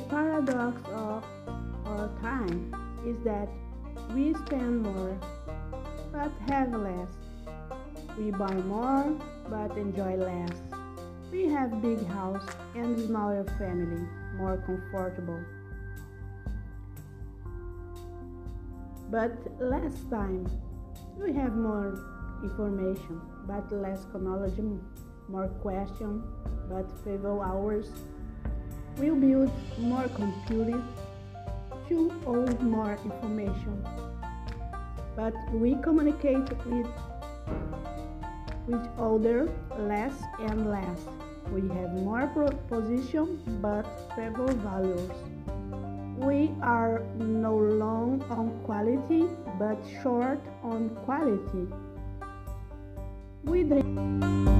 paradox of our time is that we spend more but have less. We buy more but enjoy less. We have big house and smaller family, more comfortable. But less time. We have more information, but less knowledge, more question, but fewer hours. We build more computers to hold more information. But we communicate with with other less and less. We have more position but fewer values. We are no long on quality but short on quality. We drink